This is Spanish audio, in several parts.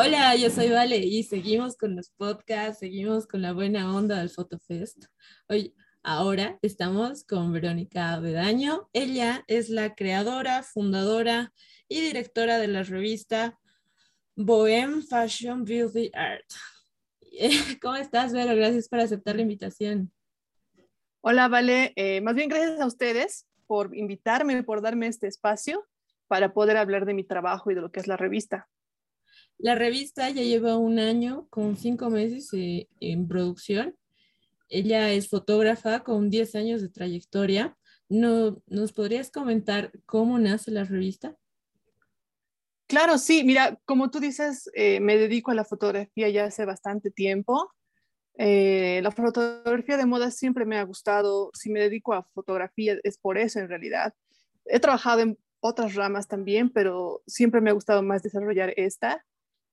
Hola, yo soy Vale y seguimos con los podcasts, seguimos con la buena onda del FotoFest. Hoy, ahora estamos con Verónica Bedaño. Ella es la creadora, fundadora y directora de la revista Bohem Fashion Beauty Art. ¿Cómo estás, Vero? Gracias por aceptar la invitación. Hola, Vale. Eh, más bien gracias a ustedes por invitarme, por darme este espacio para poder hablar de mi trabajo y de lo que es la revista. La revista ya lleva un año con cinco meses eh, en producción. Ella es fotógrafa con 10 años de trayectoria. ¿No, ¿Nos podrías comentar cómo nace la revista? Claro, sí. Mira, como tú dices, eh, me dedico a la fotografía ya hace bastante tiempo. Eh, la fotografía de moda siempre me ha gustado. Si me dedico a fotografía es por eso en realidad. He trabajado en otras ramas también, pero siempre me ha gustado más desarrollar esta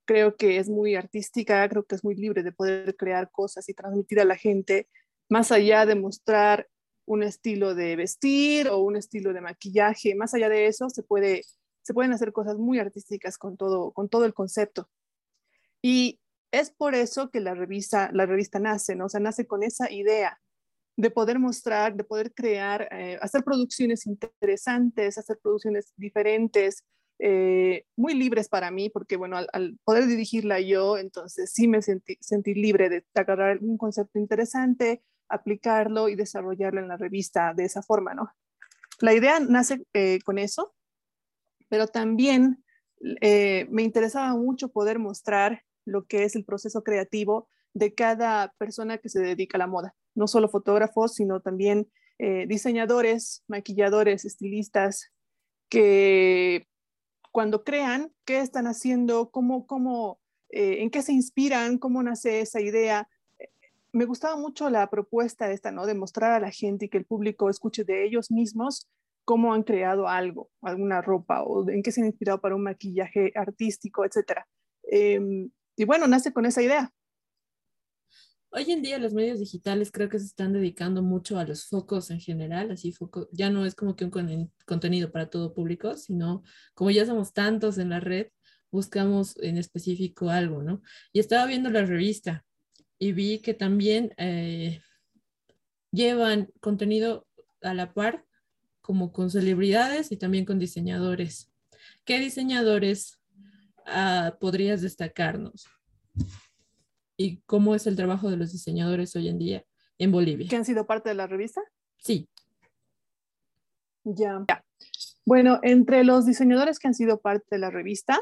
creo que es muy artística, creo que es muy libre de poder crear cosas y transmitir a la gente, más allá de mostrar un estilo de vestir o un estilo de maquillaje, más allá de eso se, puede, se pueden hacer cosas muy artísticas con todo, con todo el concepto. Y es por eso que la revista, la revista nace, ¿no? O sea, nace con esa idea de poder mostrar, de poder crear, eh, hacer producciones interesantes, hacer producciones diferentes, eh, muy libres para mí, porque bueno, al, poder dirigirla yo, entonces sí me sentí, sentí libre de agarrar un concepto interesante, aplicarlo y desarrollarlo en la revista de esa forma, ¿no? La idea nace eh, con eso, pero también eh, me interesaba mucho poder mostrar lo que es el proceso creativo de cada persona que se dedica a la moda, no solo fotógrafos, sino también diseñadores, maquilladores, estilistas, que cuando crean, qué están haciendo, cómo, cómo, eh, en qué se inspiran, cómo nace esa idea. Me gustaba mucho la propuesta esta, ¿no? De mostrar a la gente y que el público escuche de ellos mismos cómo han creado algo, alguna ropa o en qué se han inspirado para un maquillaje artístico, etc. Em, y bueno, nace con esa idea. Hoy en día los medios digitales creo que se están dedicando mucho a los focos en general, así foco, ya no es como que un contenido para todo público, sino como ya somos tantos en la red, buscamos en específico algo, ¿no? Y estaba viendo la revista y vi que también eh, llevan contenido a la par, como con celebridades y también con diseñadores. ¿Qué diseñadores ah, podrías destacarnos? Y cómo es el trabajo de los diseñadores hoy en día en Bolivia. ¿Que han sido parte de la revista? Sí. Ya. Bueno, entre los diseñadores que han sido parte de la revista,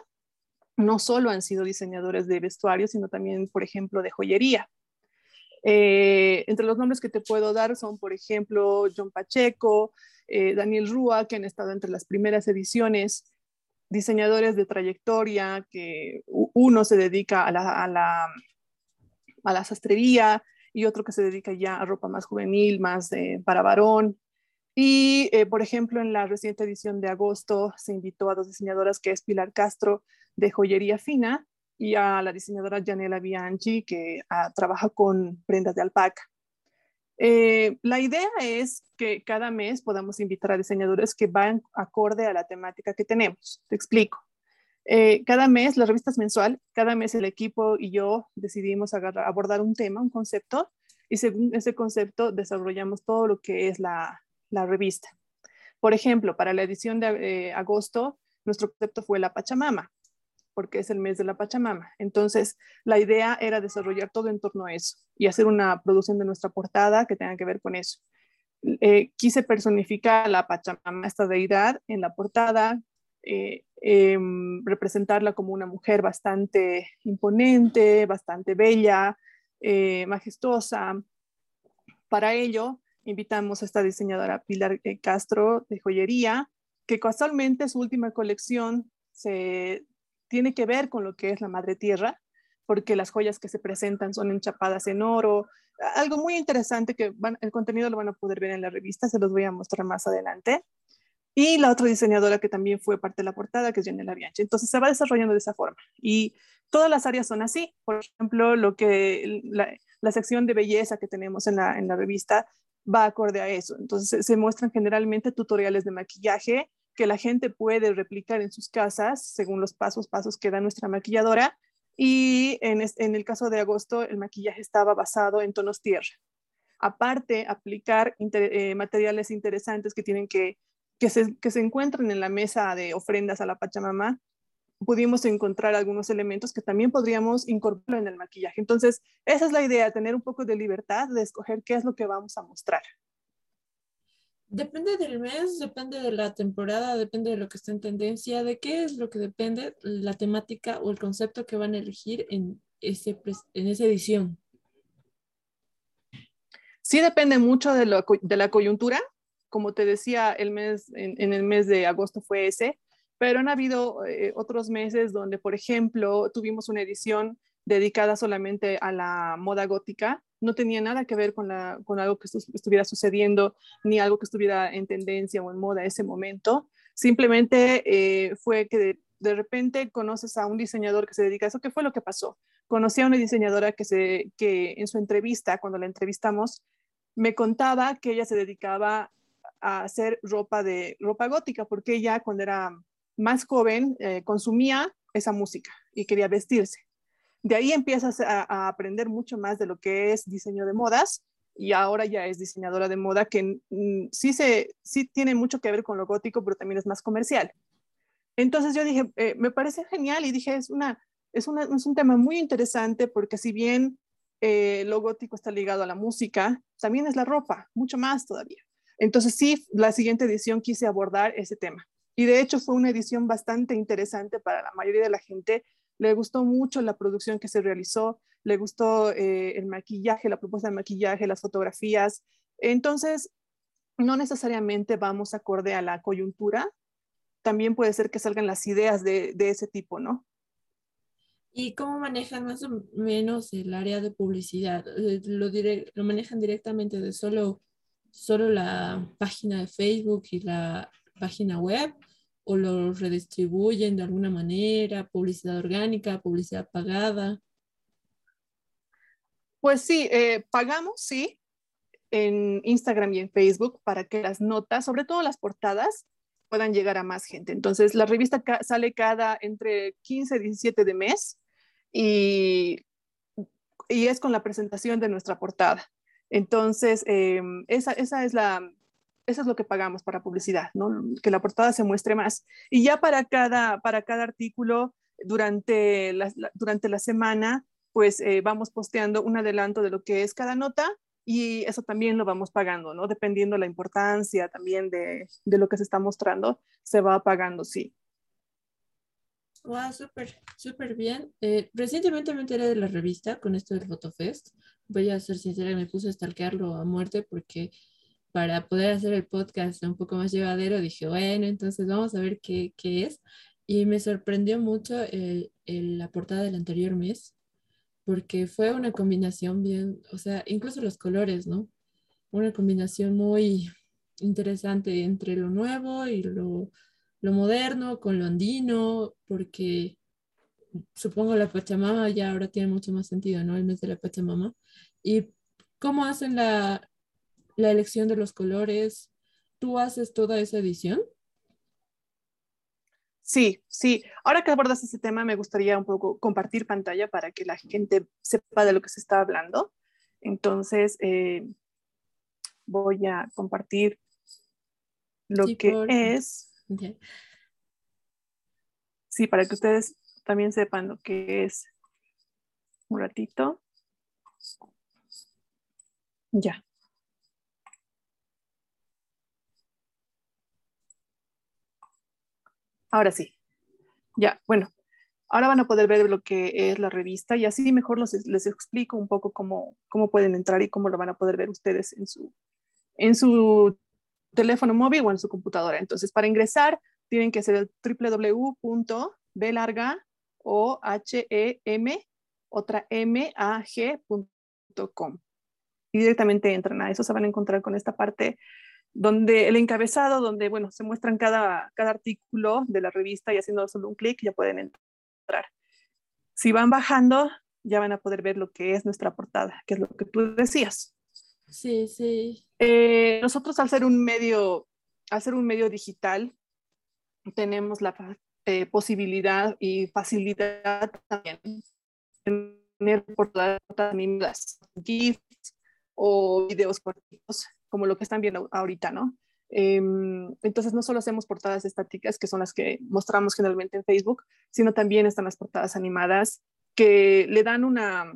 no solo han sido diseñadores de vestuario, sino también, por ejemplo, de joyería. Eh, entre los nombres que te puedo dar son, por ejemplo, John Pacheco, eh, Daniel Rúa, que han estado entre las primeras ediciones, diseñadores de trayectoria, que uno se dedica a la a la sastrería y otro que se dedica ya a ropa más juvenil, más para varón. Y, eh, por ejemplo, en la reciente edición de agosto se invitó a dos diseñadoras, que es Pilar Castro de joyería fina y a la diseñadora Janela Bianchi, que ah, trabaja con prendas de alpaca. Eh, la idea es que cada mes podamos invitar a diseñadores que van acorde a la temática que tenemos. Te explico. Eh, cada mes, la revista es mensual, cada mes el equipo y yo decidimos abordar un tema, un concepto, y según ese concepto desarrollamos todo lo que es la, revista. Por ejemplo, para la edición de eh, agosto, nuestro concepto fue la Pachamama, porque es el mes de la Pachamama. Entonces, la idea era desarrollar todo en torno a eso y hacer una producción de nuestra portada que tenga que ver con eso. Eh, quise personificar a la Pachamama, esta deidad, en la portada, eh, em, representarla como una mujer bastante imponente, bastante bella, eh, majestuosa. Para ello, invitamos a esta diseñadora Pilar eh, Castro de joyería, que casualmente su última colección se tiene que ver con lo que es la madre tierra, porque las joyas que se presentan son enchapadas en oro. Algo muy interesante que el contenido lo van a poder ver en la revista, se los voy a mostrar más adelante y la otra diseñadora que también fue parte de la portada, que es Janela Bianchi. Entonces se va desarrollando de esa forma. Y todas las áreas son así. Por ejemplo, lo que la, sección de belleza que tenemos en la, en la, revista va acorde a eso. Entonces se muestran generalmente tutoriales de maquillaje que la gente puede replicar en sus casas según los pasos, pasos que da nuestra maquilladora y en, el caso de agosto el maquillaje estaba basado en tonos tierra. Aparte, aplicar eh, materiales interesantes que tienen que, que se, que se encuentran en la mesa de ofrendas a la Pachamama, pudimos encontrar algunos elementos que también podríamos incorporar en el maquillaje. Entonces, esa es la idea, tener un poco de libertad de escoger qué es lo que vamos a mostrar. Depende del mes, depende de la temporada, depende de lo que está en tendencia, de qué es lo que depende la temática o el concepto que van a elegir en, ese, en esa edición. Sí depende mucho de, de la coyuntura. Como te decía, el mes, en, el mes de agosto fue ese, pero han habido eh, otros meses donde, por ejemplo, tuvimos una edición dedicada solamente a la moda gótica no tenía nada que ver con, la, con algo que estuviera sucediendo ni algo que estuviera en tendencia o en moda ese momento. Simplemente eh, fue que de, repente conoces a un diseñador que se dedica a eso. ¿Qué fue lo que pasó? Conocí a una diseñadora que, se, que en su entrevista, cuando la entrevistamos, me contaba que ella se dedicaba a hacer ropa de ropa gótica porque ella cuando era más joven eh, consumía esa música y quería vestirse. De ahí empiezas a, aprender mucho más de lo que es diseño de modas y ahora ya es diseñadora de moda que sí, se, sí tiene mucho que ver con lo gótico, pero también es más comercial. Entonces yo dije, eh, me parece genial y dije, es, una, es, una, es un tema muy interesante porque si bien eh, lo gótico está ligado a la música, también es la ropa, mucho más todavía. Entonces sí, la siguiente edición quise abordar ese tema. Y de hecho fue una edición bastante interesante para la mayoría de la gente le gustó mucho la producción que se realizó, le gustó eh, el maquillaje, la propuesta de maquillaje, las fotografías. Entonces, no necesariamente vamos acorde a la coyuntura, también puede ser que salgan las ideas de, ese tipo, ¿no? ¿Y cómo manejan más o menos el área de publicidad? Eh, ¿Lo, lo manejan directamente de solo, solo la página de Facebook y la página web? o lo redistribuyen de alguna manera, publicidad orgánica, publicidad pagada. Pues sí, eh, pagamos, sí, en Instagram y en Facebook para que las notas, sobre todo las portadas, puedan llegar a más gente. Entonces, la revista sale cada entre 15 y 17 de mes y, y es con la presentación de nuestra portada. Entonces, em, esa, esa es la, eso es lo que pagamos para publicidad, ¿no? Que la portada se muestre más. Y ya para cada, para cada artículo, durante la, durante la semana, pues eh, vamos posteando un adelanto de lo que es cada nota y eso también lo vamos pagando, ¿no? Dependiendo la importancia también de, de lo que se está mostrando, se va pagando, sí. Wow, súper, súper bien. Eh, recientemente me enteré de la revista con esto del Fotofest. Voy a ser sincera, me puse a stalkearlo a muerte porque para poder hacer el podcast un poco más llevadero, dije, bueno, entonces vamos a ver qué, qué es. Y me sorprendió mucho el, el, la portada del anterior mes, porque fue una combinación bien, o sea, incluso los colores, ¿no? Una combinación muy interesante entre lo nuevo y lo, lo moderno con lo andino, porque supongo la Pachamama ya ahora tiene mucho más sentido, ¿no? El mes de la Pachamama. Y cómo hacen la, la elección de los colores. ¿Tú haces toda esa edición? Sí, sí. Ahora que abordas ese tema, me gustaría un poco compartir pantalla para que la gente sepa de lo que se está hablando. Entonces, eh, voy a compartir lo que es. Sí, para que ustedes también sepan lo que es. Un ratito. Ya. Ahora sí. Ya, bueno, ahora van a poder ver lo que es la revista y así mejor les explico un poco cómo, cómo pueden entrar y cómo lo van a poder ver ustedes en su, en su teléfono móvil o en su computadora. Entonces, para ingresar, tienen que hacer el www.belarga o h e m otra m a g.com y directamente entran a eso se van a encontrar con esta parte donde el encabezado, donde, bueno, se muestran cada, cada artículo de la revista y haciendo solo un clic ya pueden entrar. Si van bajando, ya van a poder ver lo que es nuestra portada, que es lo que tú decías. Sí, sí. Eh, nosotros al ser un medio, al ser un medio digital, tenemos la eh, posibilidad y facilidad también tener portadas GIFs o videos cortitos, como lo que están viendo ahorita, ¿no? Em, entonces, no solo hacemos portadas estáticas, que son las que mostramos generalmente en Facebook, sino también están las portadas animadas que le dan una,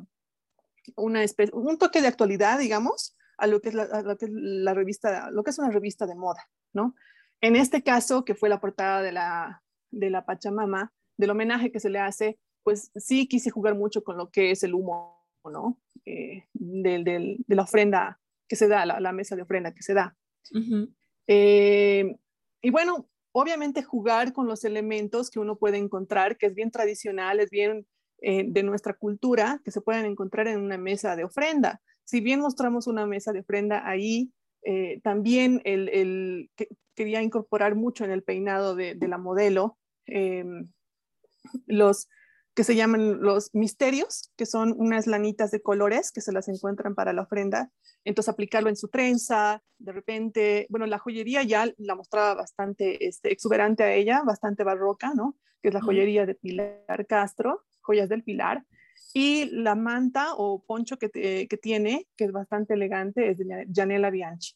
una especie, un toque de actualidad, digamos, a lo que es la, lo que es la revista, lo que es una revista de moda, ¿no? En este caso, que fue la portada de la, de la Pachamama, del homenaje que se le hace, pues sí quise jugar mucho con lo que es el humo, ¿no? Eh, de, la ofrenda que se da, la, mesa de ofrenda que se da. Eh, y bueno, obviamente jugar con los elementos que uno puede encontrar, que es bien tradicional, es bien eh, de nuestra cultura, que se pueden encontrar en una mesa de ofrenda. Si bien mostramos una mesa de ofrenda ahí, también el, quería incorporar mucho en el peinado de, de la modelo los que se llaman los misterios, que son unas lanitas de colores que se las encuentran para la ofrenda. Entonces aplicarlo en su trenza, de repente, bueno, la joyería ya la mostraba bastante este, exuberante a ella, bastante barroca, ¿no? Que es la joyería de Pilar Castro, joyas del Pilar. Y la manta o poncho que, que tiene, que es bastante elegante, es de Janela Bianchi.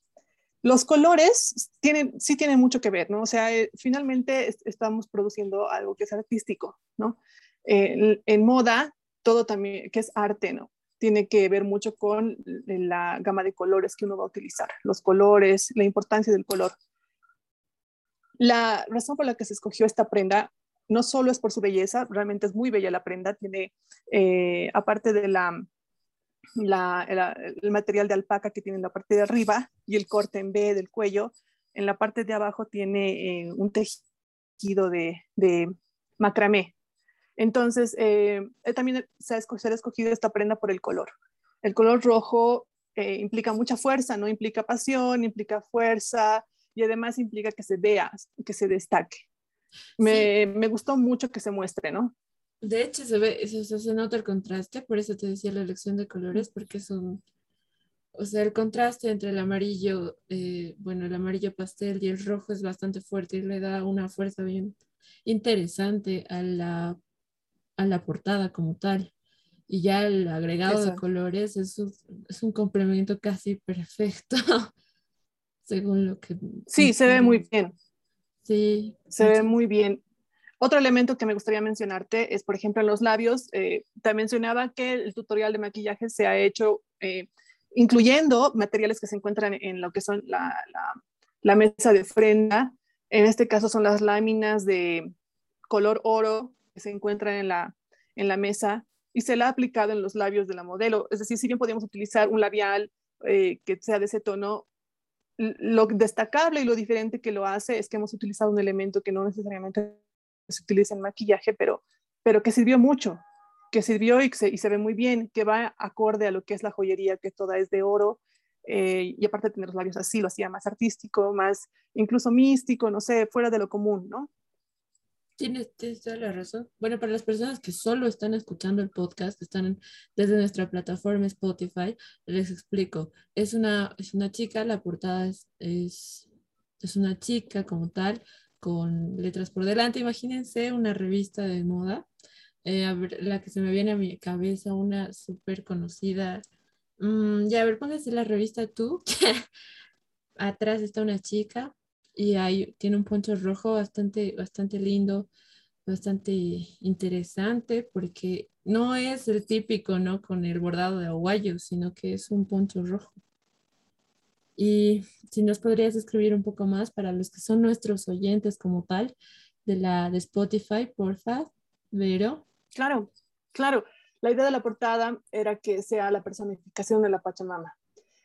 Los colores tienen, sí tienen mucho que ver, ¿no? O sea, eh, finalmente estamos produciendo algo que es artístico, ¿no? Eh, en moda, todo también, que es arte, ¿no? Tiene que ver mucho con la gama de colores que uno va a utilizar, los colores, la importancia del color. La razón por la que se escogió esta prenda no solo es por su belleza, realmente es muy bella la prenda, tiene, eh, aparte de la el material de alpaca que tiene en la parte de arriba y el corte en B del cuello. En la parte de abajo tiene eh, un tejido de, de macramé. Entonces, eh, también se ha, escogido esta prenda por el color. El color rojo implica mucha fuerza, ¿no? Implica pasión, implica fuerza y además implica que se vea, que se destaque. Me, me gustó mucho que se muestre, ¿no? De hecho, se ve, se, se nota el contraste, por eso te decía la elección de colores, porque son, o sea, el contraste entre el amarillo, eh, bueno, el amarillo pastel y el rojo es bastante fuerte y le da una fuerza bien interesante a la, a la portada como tal. Y ya el agregado de colores es un, es un complemento casi perfecto, según lo que... Sí, se ve muy bien. Sí. Se ve muy bien. Otro elemento que me gustaría mencionarte es, por ejemplo, en los labios. Eh, te mencionaba que el tutorial de maquillaje se ha hecho eh, incluyendo materiales que se encuentran en lo que son la, la, mesa de ofrenda. En este caso son las láminas de color oro que se encuentran en la, en la mesa y se la ha aplicado en los labios de la modelo. Es decir, si bien podemos utilizar un labial eh, que sea de ese tono, lo destacable y lo diferente que lo hace es que hemos utilizado un elemento que no necesariamente se utiliza en maquillaje, pero, pero que sirvió mucho, que sirvió y se, y se ve muy bien, que va acorde a lo que es la joyería, que toda es de oro, eh, y aparte de tener los labios así, lo hacía más artístico, más incluso místico, no sé, fuera de lo común, ¿no? Tienes, toda la razón. Bueno, para las personas que solo están escuchando el podcast, están desde nuestra plataforma Spotify, les explico. Es una, es una chica, la portada es, es, es una chica como tal, con letras por delante. Imagínense una revista de moda. Eh, la que se me viene a mi cabeza, una súper conocida. Mm, ya, a ver, póngase la revista tú. Atrás está una chica y ahí tiene un poncho rojo bastante, bastante lindo, bastante interesante porque no es el típico, ¿no? Con el bordado de aguayo, sino que es un poncho rojo. Y si nos podrías escribir un poco más para los que son nuestros oyentes como tal de la de Spotify, porfa, Vero. Claro, claro. La idea de la portada era que sea la personificación de la Pachamama.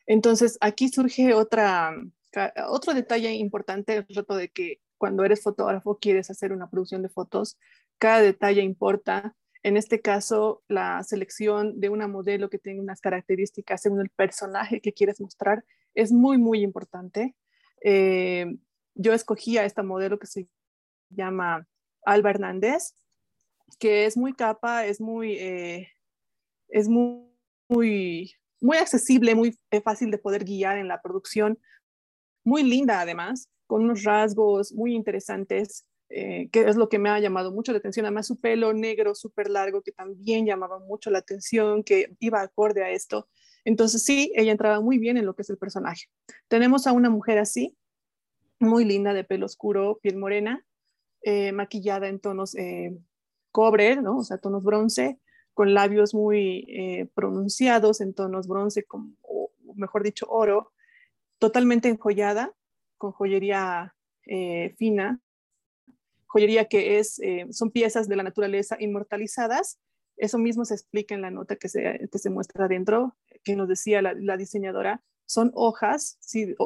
Entonces, aquí surge otra, otro detalle importante, el reto de que cuando eres fotógrafo quieres hacer una producción de fotos, cada detalle importa. En este caso, la selección de una modelo que tiene unas características según el personaje que quieres mostrar es muy, muy importante. Eh, yo escogí a esta modelo que se llama Alba Hernández, que es muy capa, es muy, eh, es muy, muy, muy accesible, muy eh, fácil de poder guiar en la producción, muy linda además, con unos rasgos muy interesantes, eh, que es lo que me ha llamado mucho la atención. Además, su pelo negro súper largo, que también llamaba mucho la atención, que iba acorde a esto. Entonces, sí, ella entraba muy bien en lo que es el personaje. Tenemos a una mujer así, muy linda, de pelo oscuro, piel morena, eh, maquillada en tonos eh, cobre, ¿no? O sea, tonos bronce, con labios muy pronunciados en tonos bronce, como, o mejor dicho, oro, totalmente enjollada, con joyería fina, joyería que es, eh, son piezas de la naturaleza inmortalizadas. Eso mismo se explica en la nota que se, que se muestra adentro, que nos decía la, diseñadora, son hojas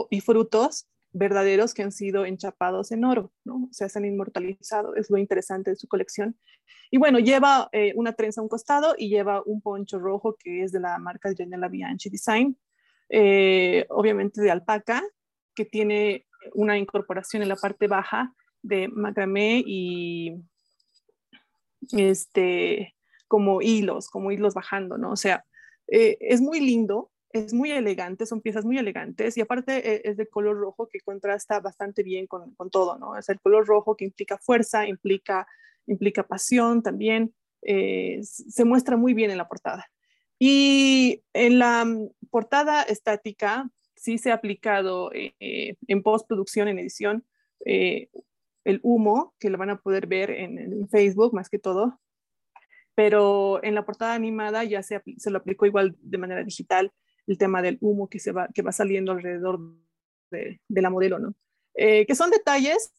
y frutos verdaderos que han sido enchapados en oro, ¿no? O sea, se han inmortalizado, es lo interesante de su colección. Y bueno, lleva eh, una trenza a un costado y lleva un poncho rojo que es de la marca Janela Bianchi Design, eh, obviamente de alpaca, que tiene una incorporación en la parte baja de macramé y este, como hilos, como hilos bajando, ¿no? O sea, eh, es muy lindo, es muy elegante, son piezas muy elegantes y aparte eh, es de color rojo que contrasta bastante bien con, con, todo, ¿no? Es el color rojo que implica fuerza, implica, implica pasión también, se muestra muy bien en la portada. Y en la portada estática sí se ha aplicado en postproducción, en edición, el humo, que lo van a poder ver en, Facebook más que todo, pero en la portada animada ya se, se, lo aplicó igual de manera digital el tema del humo que, se va, que va saliendo alrededor de, la modelo, ¿no? Eh, que son detalles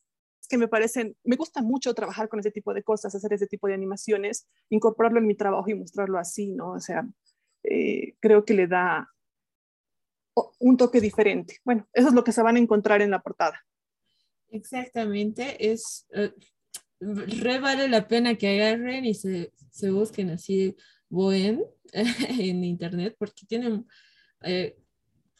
que me parecen, me gusta mucho trabajar con ese tipo de cosas, hacer ese tipo de animaciones, incorporarlo en mi trabajo y mostrarlo así, ¿no? O sea, eh, creo que le da un toque diferente. Bueno, eso es lo que se van a encontrar en la portada. Exactamente, es eh, re vale la pena que agarren y se, se busquen así Bohem en internet porque tienen, eh,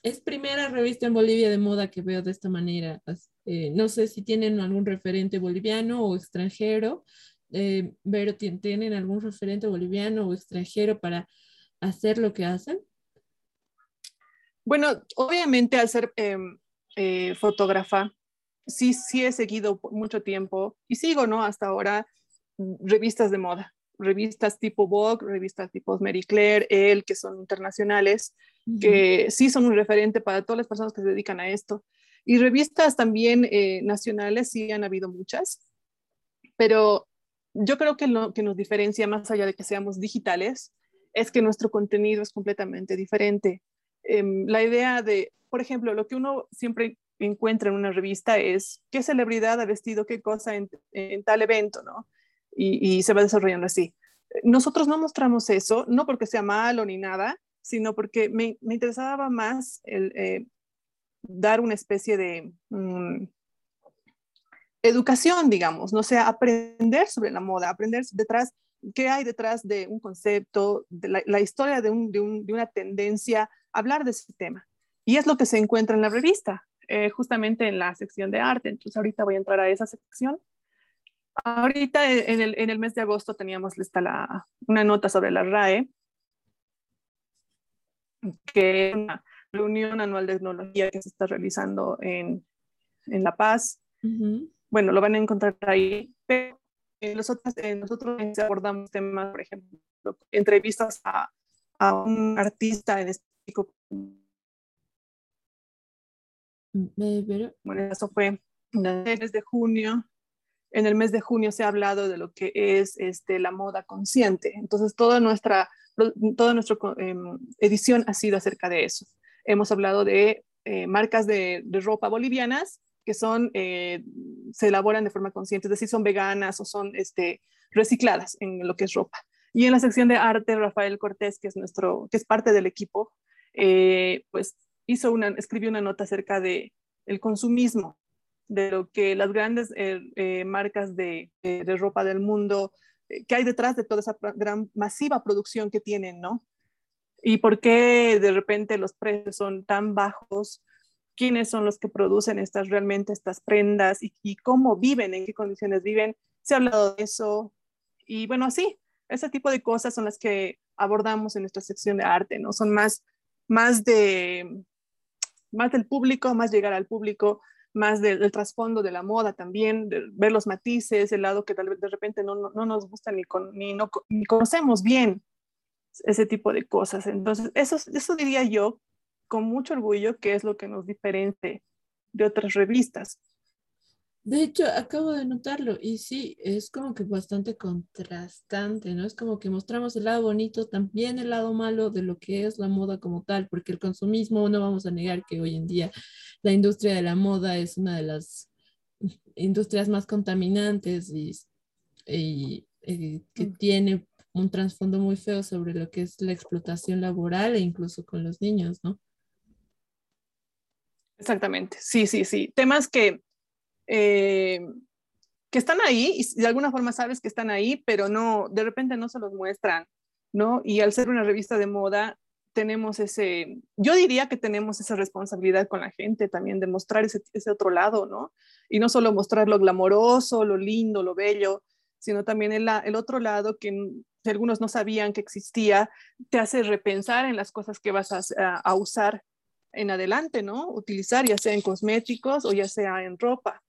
es primera revista en Bolivia de moda que veo de esta manera. Eh, no sé si tienen algún referente boliviano o extranjero, pero ¿tienen algún referente boliviano o extranjero para hacer lo que hacen? Bueno, obviamente al ser em, fotógrafa, sí, sí he seguido mucho tiempo y sigo, ¿no? Hasta ahora mm, revistas de moda, revistas tipo Vogue, revistas tipo Mary Claire, Elle, que son internacionales, que sí son un referente para todas las personas que se dedican a esto. Y revistas también eh, nacionales, sí han habido muchas, pero yo creo que lo que nos diferencia más allá de que seamos digitales es que nuestro contenido es completamente diferente. Em, la idea de, por ejemplo, lo que uno siempre encuentra en una revista es qué celebridad ha vestido qué cosa en, tal evento, ¿no? Y, se va desarrollando así. Nosotros no mostramos eso, no porque sea malo ni nada, sino porque me, interesaba más el, eh, dar una especie de mm, educación, digamos, no sea, aprender sobre la moda, aprender detrás, qué hay detrás de un concepto, de la, historia de, de, de una tendencia, hablar de ese tema. Y es lo que se encuentra en la revista. Eh, justamente en la sección de arte. Entonces ahorita voy a entrar a esa sección. Ahorita en el, en el mes de agosto teníamos lista la, una nota sobre la RAE, que es una reunión anual de tecnología que se está realizando en, en La Paz. Bueno, lo van a encontrar ahí. Pero nosotros, nosotros abordamos temas, por ejemplo, entrevistas a, a un artista en específico bueno, eso fue en el mes de junio. En el mes de junio se ha hablado de lo que es este, la moda consciente. Entonces, toda nuestra, toda nuestra em, edición ha sido acerca de eso. Hemos hablado de eh, marcas de, ropa bolivianas que son, eh, se elaboran de forma consciente, es decir, son veganas o son este, recicladas en lo que es ropa. Y en la sección de arte, Rafael Cortés, que es, nuestro, que es parte del equipo, eh, pues hizo una, escribió una nota acerca de el consumismo, de lo que las grandes eh, marcas de, de, ropa del mundo, que hay detrás de toda esa gran masiva producción que tienen, ¿no? Y por qué de repente los precios son tan bajos, quiénes son los que producen estas realmente estas prendas y, y cómo viven, en qué condiciones viven. Se ha hablado de eso y bueno, así, ese tipo de cosas son las que abordamos en nuestra sección de arte, ¿no? Son más, más de más del público, más llegar al público, más del, trasfondo de la moda también, de ver los matices, el lado que tal vez de repente no, no, nos gusta ni, ni, no, ni conocemos bien ese tipo de cosas. Entonces, eso, eso diría yo con mucho orgullo que es lo que nos diferencia de otras revistas. De hecho, acabo de notarlo y sí, es como que bastante contrastante, ¿no? Es como que mostramos el lado bonito, también el lado malo de lo que es la moda como tal, porque el consumismo, no vamos a negar que hoy en día la industria de la moda es una de las industrias más contaminantes y, que mm. tiene un trasfondo muy feo sobre lo que es la explotación laboral e incluso con los niños, ¿no? Exactamente, sí, sí, sí. Temas que eh, que están ahí y de alguna forma sabes que están ahí, pero no, de repente no se los muestran, ¿no? Y al ser una revista de moda, tenemos ese, yo diría que tenemos esa responsabilidad con la gente también de mostrar ese, ese otro lado, ¿no? Y no solo mostrar lo glamoroso, lo lindo, lo bello, sino también el, el otro lado que algunos no sabían que existía, te hace repensar en las cosas que vas a, a usar en adelante, ¿no? Utilizar ya sea en cosméticos o ya sea en ropa.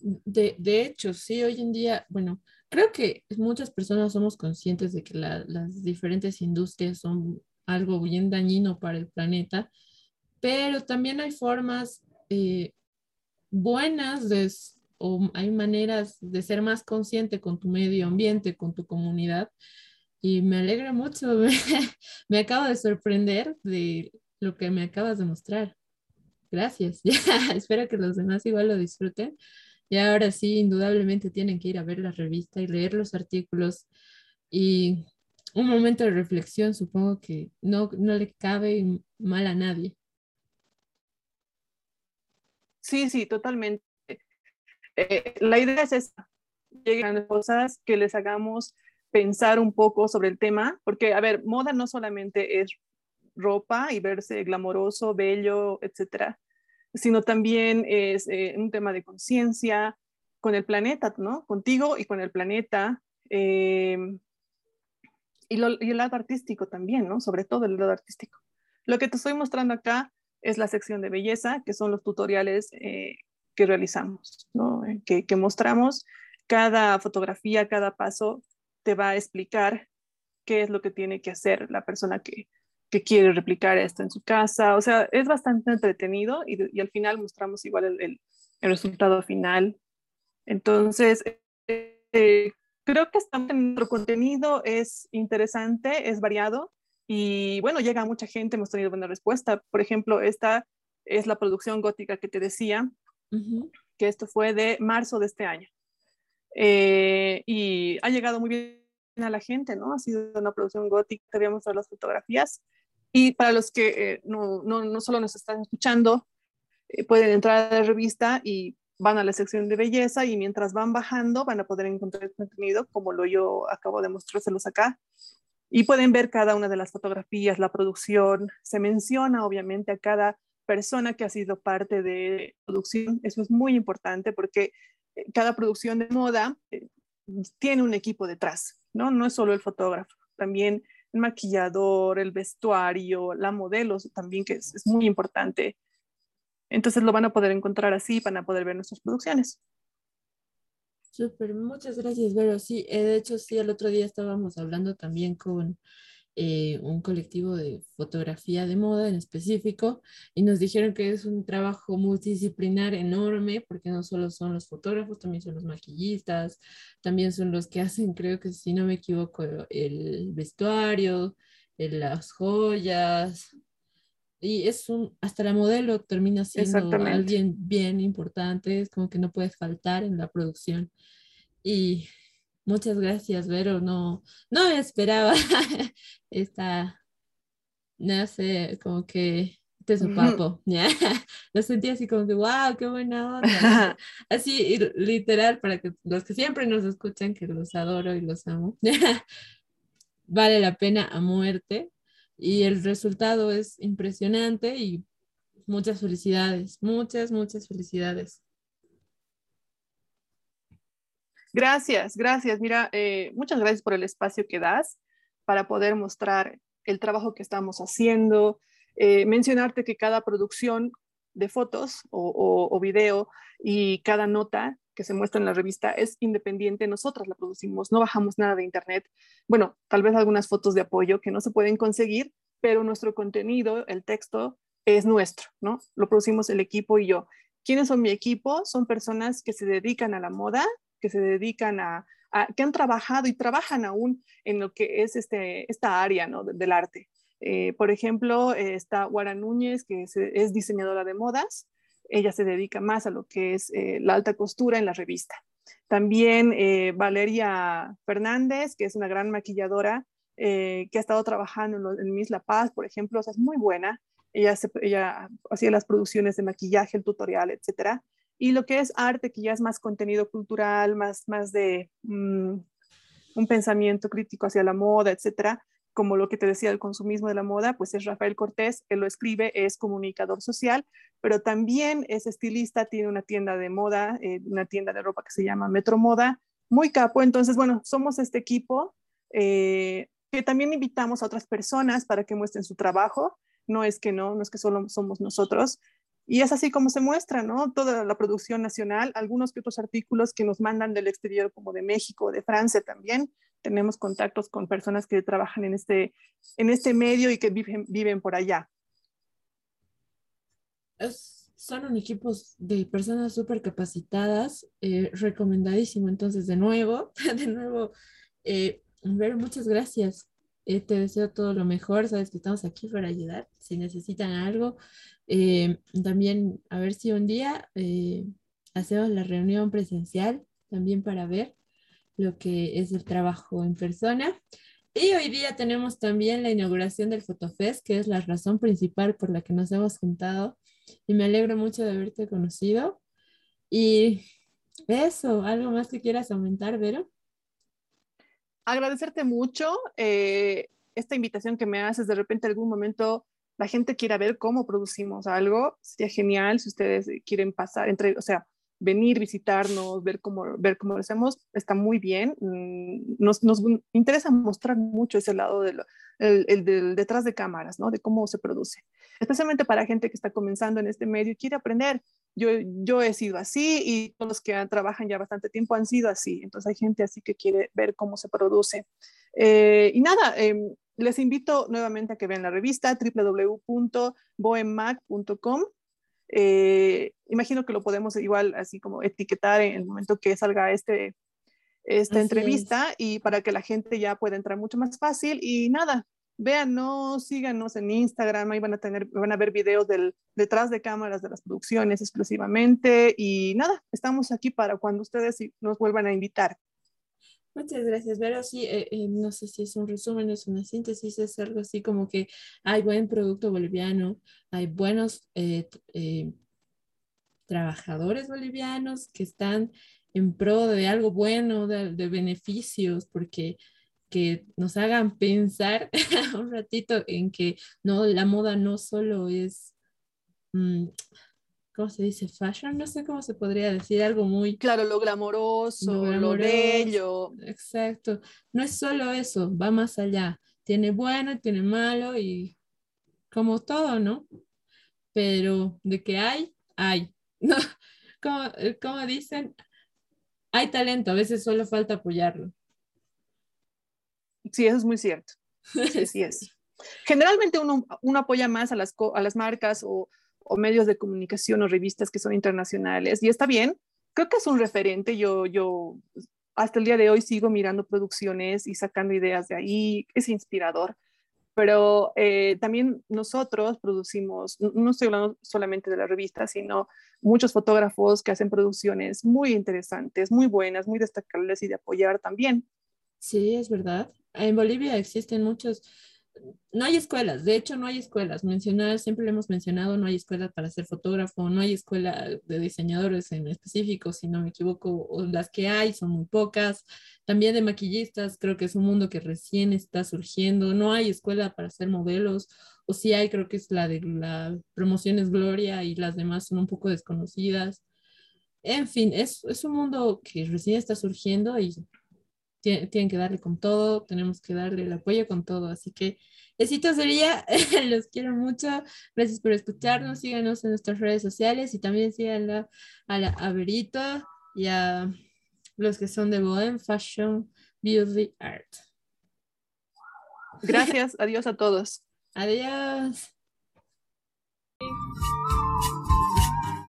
De, de, hecho, sí, hoy en día, bueno, creo que muchas personas somos conscientes de que las diferentes industrias son algo bien dañino para el planeta, pero también hay formas eh, buenas de, o hay maneras de ser más consciente con tu medio ambiente, con tu comunidad. Y me alegra mucho, me, me acabo de sorprender de lo que me acabas de mostrar. Gracias. espero que los demás igual lo disfruten. Y ahora sí, indudablemente tienen que ir a ver la revista y leer los artículos. Y un momento de reflexión, supongo que no, no le cabe mal a nadie. Sí, sí, totalmente. Eh, la idea es esa, llegan cosas que les hagamos pensar un poco sobre el tema, porque, a ver, moda no solamente es ropa y verse glamoroso, bello, etcétera, sino también es eh, un tema de conciencia con el planeta, ¿no? Contigo y con el planeta. Eh, y, el lado artístico también, ¿no? Sobre todo el lado artístico. Lo que te estoy mostrando acá es la sección de belleza, que son los tutoriales eh, que realizamos, ¿no? Que, que mostramos. Cada fotografía, cada paso te va a explicar qué es lo que tiene que hacer la persona que, que quiere replicar esto en su casa. O sea, es bastante entretenido y, al final mostramos igual el, el, resultado final. Entonces, eh, creo que nuestro contenido es interesante, es variado y bueno, llega a mucha gente, hemos tenido buena respuesta. Por ejemplo, esta es la producción gótica que te decía, que esto fue de marzo de este año. Eh, y ha llegado muy bien a la gente, ¿no? Ha sido una producción gótica, te voy a mostrar las fotografías. Y para los que eh, no, no, no, solo nos están escuchando, eh, pueden entrar a la revista y van a la sección de belleza y mientras van bajando van a poder encontrar contenido como lo yo acabo de mostrárselos acá. Y pueden ver cada una de las fotografías, la producción. Se menciona obviamente a cada persona que ha sido parte de producción. Eso es muy importante porque eh, cada producción de moda tiene un equipo detrás, ¿no? No es solo el fotógrafo, también el maquillador, el vestuario, la modelo también, que es, muy importante. Entonces lo van a poder encontrar así, van a poder ver nuestras producciones. Súper, muchas gracias, Vero. Sí, eh, de hecho, sí, el otro día estábamos hablando también con eh, un colectivo de fotografía de moda en específico y nos dijeron que es un trabajo multidisciplinar enorme porque no solo son los fotógrafos, también son los maquillistas, también son los que hacen, creo que si no me equivoco, el vestuario, las joyas. Y es un, hasta la modelo termina siendo alguien bien importante, es como que no puede faltar en la producción. Y Muchas gracias, Vero. No, no me esperaba esta, no sé, como que te papo. Lo sentí así como que, wow, qué buena onda. Así, literal, para que los que siempre nos escuchan, que los adoro y los amo, vale la pena a muerte. Y el resultado es impresionante y muchas felicidades, muchas, muchas felicidades. Gracias, gracias. Mira, eh, muchas gracias por el espacio que das para poder mostrar el trabajo que estamos haciendo. Eh, mencionarte que cada producción de fotos o, o, video y cada nota que se muestra en la revista es independiente, nosotras la producimos, no bajamos nada de internet. Bueno, tal vez algunas fotos de apoyo que no se pueden conseguir, pero nuestro contenido, el texto, es nuestro, ¿no? Lo producimos el equipo y yo. ¿Quiénes son mi equipo? Son personas que se dedican a la moda, que se dedican a, que han trabajado y trabajan aún en lo que es este, esta área ¿no? del arte. Eh, por ejemplo, eh, está Guara Núñez, que es, diseñadora de modas. Ella se dedica más a lo que es eh, la alta costura en la revista. También Valeria Fernández, que es una gran maquilladora, que ha estado trabajando en, Miss La Paz, por ejemplo, o sea, es muy buena. Ella, ella hacía las producciones de maquillaje, el tutorial, etcétera. Y lo que es arte, que ya es más contenido cultural, más, más de mm, un pensamiento crítico hacia la moda, etcétera, como lo que te decía el consumismo de la moda, pues es Rafael Cortés, él lo escribe, es comunicador social, pero también es estilista, tiene una tienda de moda, eh, una tienda de ropa que se llama Metro Moda, muy capo. Entonces, bueno, somos este equipo eh, que también invitamos a otras personas para que muestren su trabajo. No es que no, no es que solo somos nosotros, y es así como se muestra, ¿no? Toda la producción nacional, algunos que otros artículos que nos mandan del exterior, como de México, de Francia también. Tenemos contactos con personas que trabajan en este, en este medio y que viven, viven por allá. son un equipo de personas súper capacitadas, eh, recomendadísimo. Entonces, de nuevo, de nuevo, eh, ver, muchas gracias. Eh, te deseo todo lo mejor, sabes que estamos aquí para ayudar. Si necesitan algo, eh, también a ver si un día eh, hacemos la reunión presencial también para ver lo que es el trabajo en persona. Y hoy día tenemos también la inauguración del Fotofest, que es la razón principal por la que nos hemos juntado. Y me alegro mucho de haberte conocido. Y eso, ¿algo más que quieras aumentar, Vero? Agradecerte mucho eh, esta invitación que me haces. De repente, algún momento la gente quiera ver cómo producimos algo, sería genial si ustedes quieren pasar entre, o sea, venir, visitarnos, ver cómo, ver cómo lo hacemos, está muy bien. Mm, nos, nos interesa mostrar mucho ese lado del el, del detrás de cámaras, ¿no? De cómo se produce. Especialmente para gente que está comenzando en este medio y quiere aprender. Yo, yo he sido así y todos los que trabajan ya bastante tiempo han sido así. Entonces hay gente así que quiere ver cómo se produce. Eh, y nada, eh, les invito nuevamente a que vean la revista www.boemac.com. Eh, imagino que lo podemos igual así como etiquetar en el momento que salga este, esta entrevista y para que la gente ya pueda entrar mucho más fácil. Y nada, véanos, síganos en Instagram, ahí van a tener, van a ver videos del detrás de cámaras de las producciones exclusivamente. Y nada, estamos aquí para cuando ustedes nos vuelvan a invitar. Muchas gracias, Pero Sí, eh, eh, no sé si es un resumen, es una síntesis, es algo así como que hay buen producto boliviano, hay buenos eh, trabajadores bolivianos que están en pro de algo bueno, de, beneficios, porque que nos hagan pensar un ratito en que no, la moda no solo es... Mm, ¿cómo se dice? Fashion, no sé cómo se podría decir, algo muy... Claro, lo glamoroso, lo, bello. Exacto. No es solo eso, va más allá. Tiene bueno, tiene malo y como todo, ¿no? Pero de que hay, hay. No, como, eh, como dicen, hay talento, a veces solo falta apoyarlo. Sí, eso es muy cierto. Sí, es. Generalmente uno, uno apoya más a las, a las marcas o, o medios de comunicación o revistas que son internacionales. Y está bien, creo que es un referente. Yo, yo hasta el día de hoy sigo mirando producciones y sacando ideas de ahí. Es inspirador. Pero eh, también nosotros producimos, no estoy hablando solamente de la revista, sino muchos fotógrafos que hacen producciones muy interesantes, muy buenas, muy destacables y de apoyar también. Sí, es verdad. En Bolivia existen muchos no hay escuelas, de hecho no hay escuelas. Mencionar, siempre lo hemos mencionado, no hay escuelas para ser fotógrafo, no hay escuela de diseñadores en específico, si no me equivoco, o las que hay son muy pocas. También de maquillistas, creo que es un mundo que recién está surgiendo. No hay escuela para ser modelos, o si hay, creo que es la de la promoción Gloria y las demás son un poco desconocidas. En fin, es, es un mundo que recién está surgiendo y tienen que darle con todo, tenemos que darle el apoyo con todo. Así que Besitos sería, los quiero mucho. Gracias por escucharnos. Síganos en nuestras redes sociales y también síganla a la Averito y a los que son de Bohem Fashion Beauty Art. Gracias. Adiós a todos. Adiós.